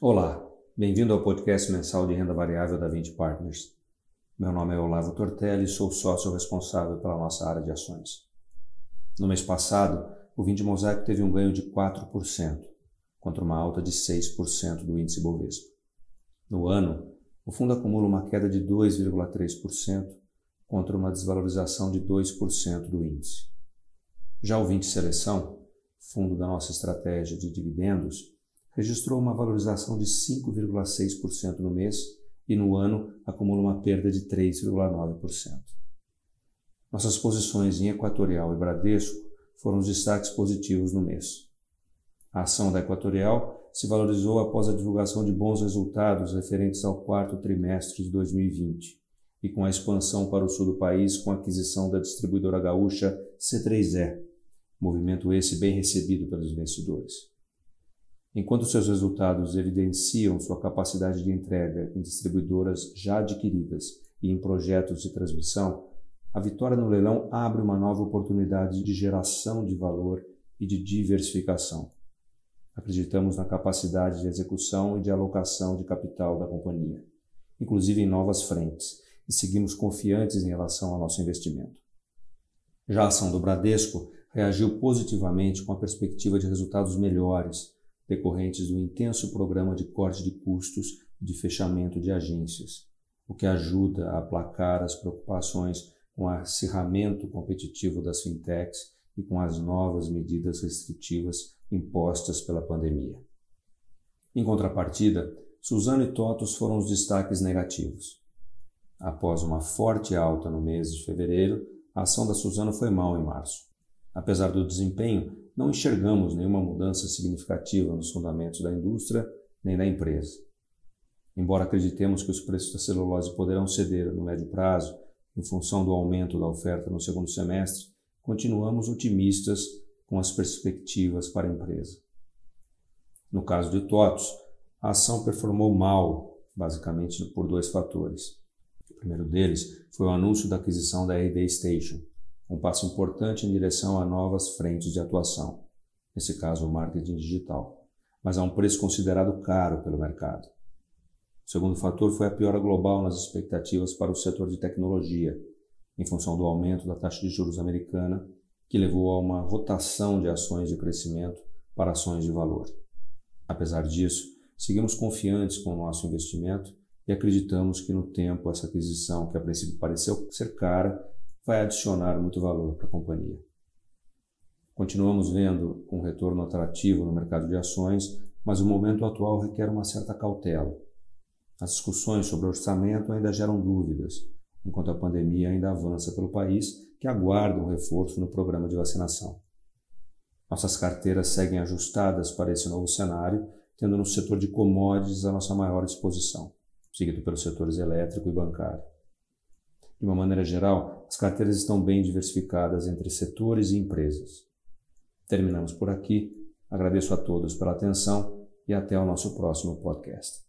Olá, bem-vindo ao podcast mensal de renda variável da 20 Partners. Meu nome é Olavo Tortelli e sou sócio responsável pela nossa área de ações. No mês passado, o Vinde Mosaico teve um ganho de 4%, contra uma alta de 6% do índice Bovespa. No ano, o fundo acumula uma queda de 2,3% contra uma desvalorização de 2% do índice. Já o Vinte Seleção, fundo da nossa estratégia de dividendos, registrou uma valorização de 5,6% no mês e no ano acumula uma perda de 3,9%. Nossas posições em Equatorial e Bradesco foram os destaques positivos no mês. A ação da Equatorial se valorizou após a divulgação de bons resultados referentes ao quarto trimestre de 2020 e com a expansão para o sul do país com a aquisição da distribuidora gaúcha C3E, movimento esse bem recebido pelos investidores. Enquanto seus resultados evidenciam sua capacidade de entrega em distribuidoras já adquiridas e em projetos de transmissão, a vitória no leilão abre uma nova oportunidade de geração de valor e de diversificação. Acreditamos na capacidade de execução e de alocação de capital da companhia, inclusive em novas frentes, e seguimos confiantes em relação ao nosso investimento. Já a ação do Bradesco reagiu positivamente com a perspectiva de resultados melhores decorrentes do intenso programa de corte de custos e de fechamento de agências, o que ajuda a aplacar as preocupações com o acirramento competitivo das fintechs e com as novas medidas restritivas impostas pela pandemia. Em contrapartida, Suzano e Totos foram os destaques negativos. Após uma forte alta no mês de fevereiro, a ação da Suzano foi mal em março. Apesar do desempenho, não enxergamos nenhuma mudança significativa nos fundamentos da indústria nem da empresa. Embora acreditemos que os preços da celulose poderão ceder no médio prazo, em função do aumento da oferta no segundo semestre, continuamos otimistas com as perspectivas para a empresa. No caso de TOTOS, a ação performou mal, basicamente por dois fatores. O primeiro deles foi o anúncio da aquisição da AD Station, um passo importante em direção a novas frentes de atuação, nesse caso o marketing digital, mas a um preço considerado caro pelo mercado. O segundo fator foi a piora global nas expectativas para o setor de tecnologia, em função do aumento da taxa de juros americana, que levou a uma rotação de ações de crescimento para ações de valor. Apesar disso, seguimos confiantes com o nosso investimento e acreditamos que no tempo essa aquisição, que a princípio pareceu ser cara, vai adicionar muito valor para a companhia. Continuamos vendo um retorno atrativo no mercado de ações, mas o momento atual requer uma certa cautela. As discussões sobre orçamento ainda geram dúvidas, enquanto a pandemia ainda avança pelo país, que aguarda um reforço no programa de vacinação. Nossas carteiras seguem ajustadas para esse novo cenário, tendo no setor de commodities a nossa maior exposição, seguido pelos setores elétrico e bancário. De uma maneira geral, as carteiras estão bem diversificadas entre setores e empresas. Terminamos por aqui. Agradeço a todos pela atenção e até o nosso próximo podcast.